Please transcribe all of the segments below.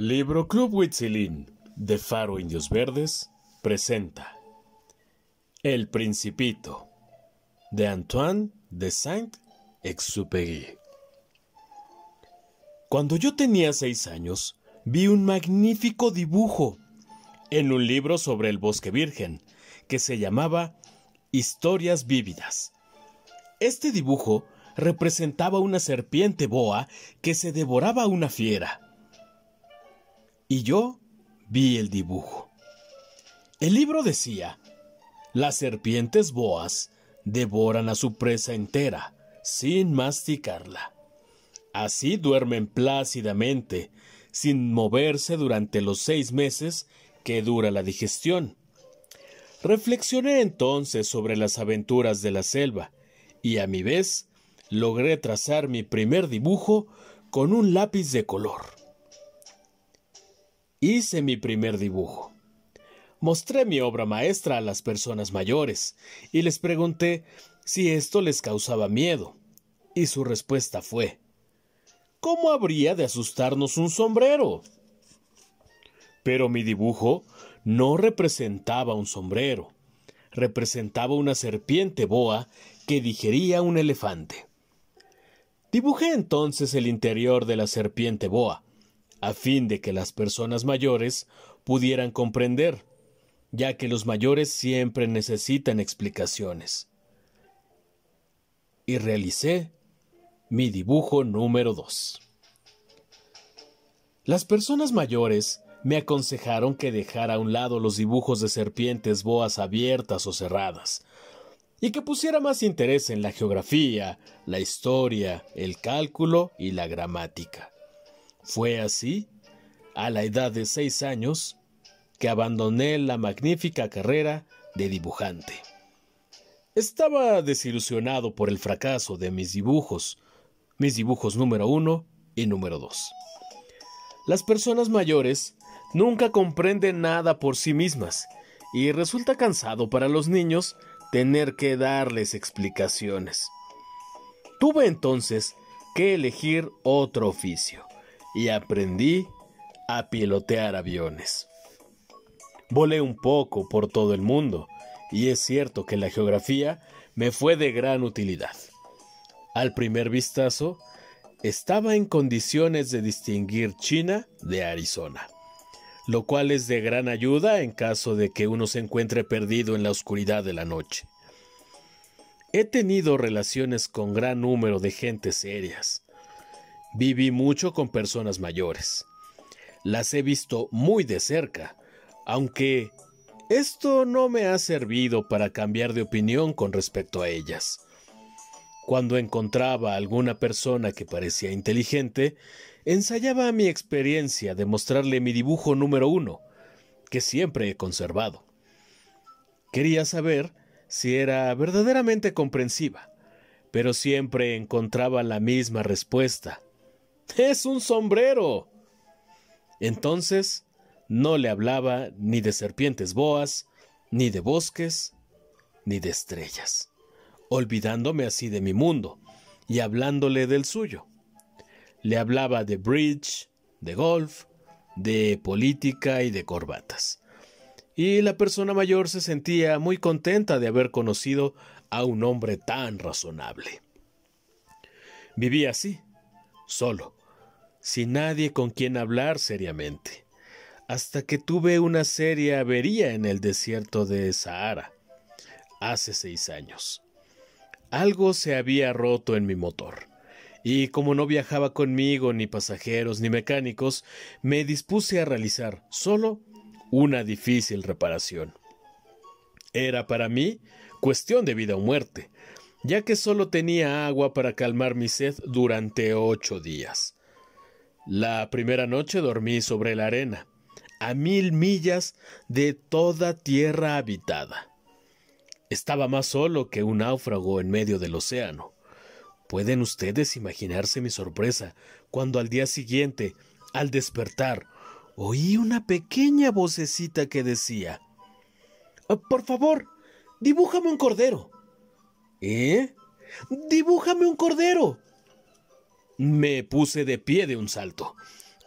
Libro Club Huitzilín de Faro Indios Verdes presenta El Principito de Antoine de Saint-Exupéry. Cuando yo tenía seis años, vi un magnífico dibujo en un libro sobre el bosque virgen que se llamaba Historias vívidas. Este dibujo representaba una serpiente boa que se devoraba a una fiera y yo vi el dibujo. El libro decía, las serpientes boas devoran a su presa entera, sin masticarla. Así duermen plácidamente, sin moverse durante los seis meses que dura la digestión. Reflexioné entonces sobre las aventuras de la selva, y a mi vez logré trazar mi primer dibujo con un lápiz de color hice mi primer dibujo. Mostré mi obra maestra a las personas mayores y les pregunté si esto les causaba miedo. Y su respuesta fue ¿Cómo habría de asustarnos un sombrero? Pero mi dibujo no representaba un sombrero, representaba una serpiente boa que digería un elefante. Dibujé entonces el interior de la serpiente boa, a fin de que las personas mayores pudieran comprender, ya que los mayores siempre necesitan explicaciones. Y realicé mi dibujo número 2. Las personas mayores me aconsejaron que dejara a un lado los dibujos de serpientes boas abiertas o cerradas, y que pusiera más interés en la geografía, la historia, el cálculo y la gramática. Fue así, a la edad de seis años, que abandoné la magnífica carrera de dibujante. Estaba desilusionado por el fracaso de mis dibujos, mis dibujos número uno y número dos. Las personas mayores nunca comprenden nada por sí mismas y resulta cansado para los niños tener que darles explicaciones. Tuve entonces que elegir otro oficio y aprendí a pilotear aviones. Volé un poco por todo el mundo y es cierto que la geografía me fue de gran utilidad. Al primer vistazo, estaba en condiciones de distinguir China de Arizona, lo cual es de gran ayuda en caso de que uno se encuentre perdido en la oscuridad de la noche. He tenido relaciones con gran número de gentes serias, Viví mucho con personas mayores. Las he visto muy de cerca, aunque esto no me ha servido para cambiar de opinión con respecto a ellas. Cuando encontraba a alguna persona que parecía inteligente, ensayaba mi experiencia de mostrarle mi dibujo número uno, que siempre he conservado. Quería saber si era verdaderamente comprensiva, pero siempre encontraba la misma respuesta. Es un sombrero. Entonces no le hablaba ni de serpientes boas, ni de bosques, ni de estrellas, olvidándome así de mi mundo y hablándole del suyo. Le hablaba de bridge, de golf, de política y de corbatas. Y la persona mayor se sentía muy contenta de haber conocido a un hombre tan razonable. Vivía así, solo, sin nadie con quien hablar seriamente, hasta que tuve una seria avería en el desierto de Sahara, hace seis años. Algo se había roto en mi motor, y como no viajaba conmigo ni pasajeros ni mecánicos, me dispuse a realizar solo una difícil reparación. Era para mí cuestión de vida o muerte, ya que solo tenía agua para calmar mi sed durante ocho días. La primera noche dormí sobre la arena, a mil millas de toda tierra habitada. Estaba más solo que un náufrago en medio del océano. Pueden ustedes imaginarse mi sorpresa cuando al día siguiente, al despertar, oí una pequeña vocecita que decía oh, Por favor, dibújame un cordero. ¿Eh? Dibújame un cordero. Me puse de pie de un salto.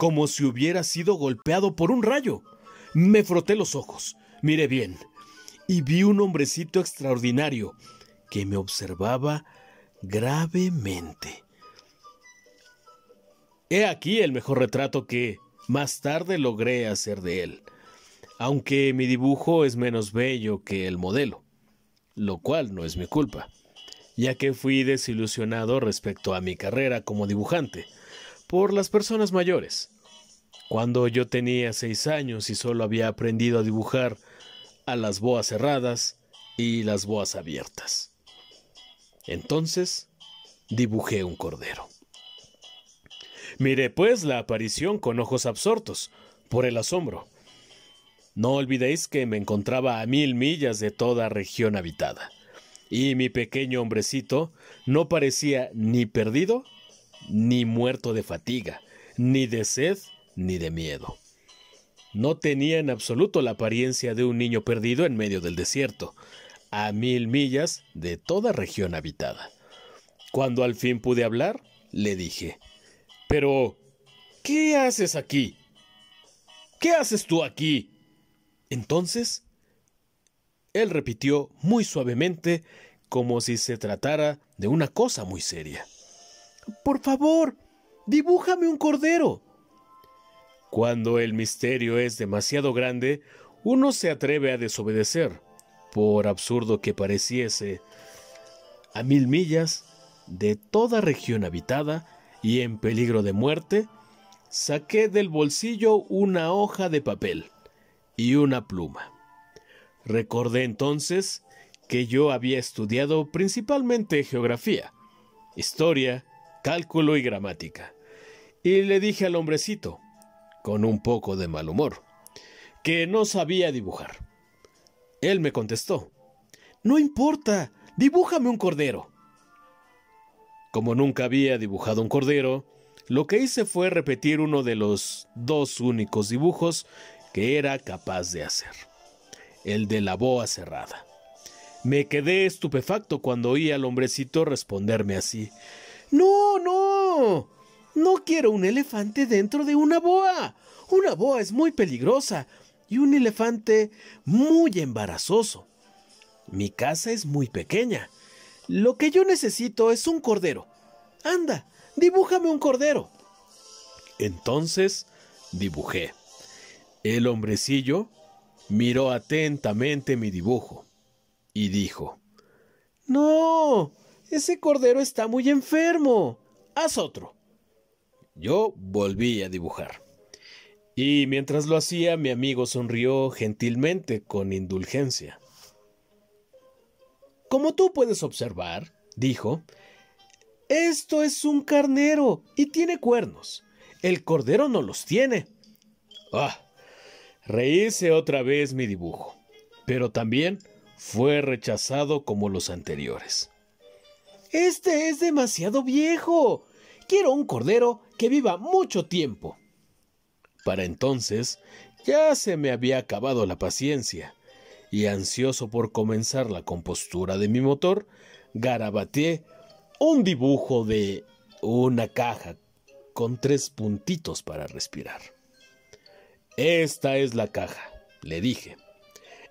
como si hubiera sido golpeado por un rayo. Me froté los ojos, miré bien, y vi un hombrecito extraordinario que me observaba gravemente. He aquí el mejor retrato que más tarde logré hacer de él, aunque mi dibujo es menos bello que el modelo, lo cual no es mi culpa, ya que fui desilusionado respecto a mi carrera como dibujante por las personas mayores. Cuando yo tenía seis años y solo había aprendido a dibujar a las boas cerradas y las boas abiertas. Entonces dibujé un cordero. Miré pues la aparición con ojos absortos por el asombro. No olvidéis que me encontraba a mil millas de toda región habitada, y mi pequeño hombrecito no parecía ni perdido, ni muerto de fatiga, ni de sed, ni de miedo. No tenía en absoluto la apariencia de un niño perdido en medio del desierto, a mil millas de toda región habitada. Cuando al fin pude hablar, le dije, Pero, ¿qué haces aquí? ¿Qué haces tú aquí? Entonces, él repitió muy suavemente, como si se tratara de una cosa muy seria. Por favor, dibújame un cordero. Cuando el misterio es demasiado grande, uno se atreve a desobedecer, por absurdo que pareciese. A mil millas de toda región habitada y en peligro de muerte, saqué del bolsillo una hoja de papel y una pluma. Recordé entonces que yo había estudiado principalmente geografía, historia, cálculo y gramática, y le dije al hombrecito, con un poco de mal humor, que no sabía dibujar. Él me contestó, No importa, dibújame un cordero. Como nunca había dibujado un cordero, lo que hice fue repetir uno de los dos únicos dibujos que era capaz de hacer, el de la boa cerrada. Me quedé estupefacto cuando oí al hombrecito responderme así. No, no, no quiero un elefante dentro de una boa. Una boa es muy peligrosa y un elefante muy embarazoso. Mi casa es muy pequeña. Lo que yo necesito es un cordero. Anda, dibújame un cordero. Entonces dibujé. El hombrecillo miró atentamente mi dibujo y dijo, No, ese cordero está muy enfermo. Haz otro. Yo volví a dibujar. Y mientras lo hacía, mi amigo sonrió gentilmente, con indulgencia. Como tú puedes observar, dijo, esto es un carnero y tiene cuernos. El cordero no los tiene. Ah, rehice otra vez mi dibujo, pero también fue rechazado como los anteriores. Este es demasiado viejo. Quiero un cordero que viva mucho tiempo. Para entonces ya se me había acabado la paciencia, y ansioso por comenzar la compostura de mi motor, garabateé un dibujo de una caja con tres puntitos para respirar. Esta es la caja, le dije.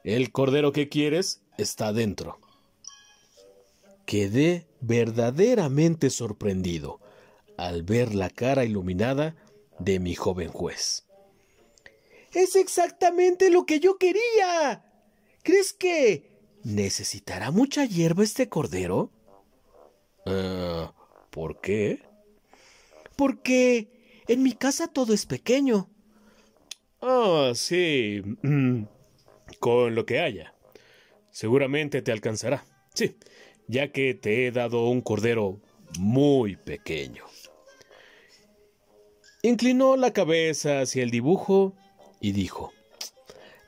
El cordero que quieres está dentro. Quedé verdaderamente sorprendido al ver la cara iluminada de mi joven juez. Es exactamente lo que yo quería. ¿Crees que necesitará mucha hierba este cordero? Ah, ¿Por qué? Porque en mi casa todo es pequeño. Ah, sí. Mm, con lo que haya. Seguramente te alcanzará. Sí, ya que te he dado un cordero muy pequeño. Inclinó la cabeza hacia el dibujo y dijo,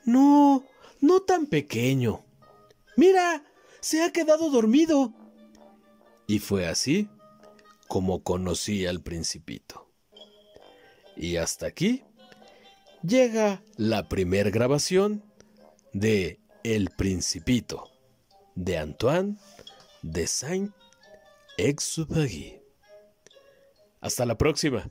No, no tan pequeño. Mira, se ha quedado dormido. Y fue así como conocí al principito. Y hasta aquí llega la primer grabación de El Principito de Antoine de Saint-Exupéry. Hasta la próxima.